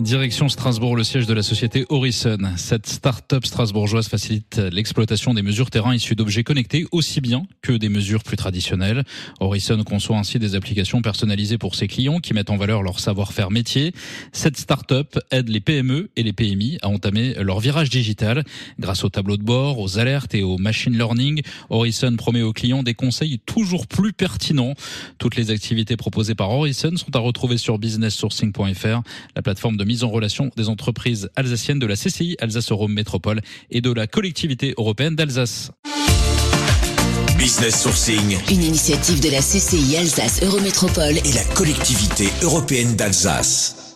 Direction Strasbourg, le siège de la société Horizon. Cette start-up strasbourgeoise facilite l'exploitation des mesures terrain issues d'objets connectés aussi bien que des mesures plus traditionnelles. Horizon conçoit ainsi des applications personnalisées pour ses clients qui mettent en valeur leur savoir-faire métier. Cette start-up aide les PME et les PMI à entamer leur virage digital. Grâce au tableau de bord, aux alertes et au machine learning, Horizon promet aux clients des conseils toujours plus pertinents. Toutes les activités proposées par Horizon sont à retrouver sur businesssourcing.fr, la plateforme de mise en relation des entreprises alsaciennes de la CCI Alsace Rome Métropole et de la collectivité européenne d'Alsace. Business Sourcing, Une initiative de la CCI Alsace Eurométropole et la collectivité européenne d'Alsace.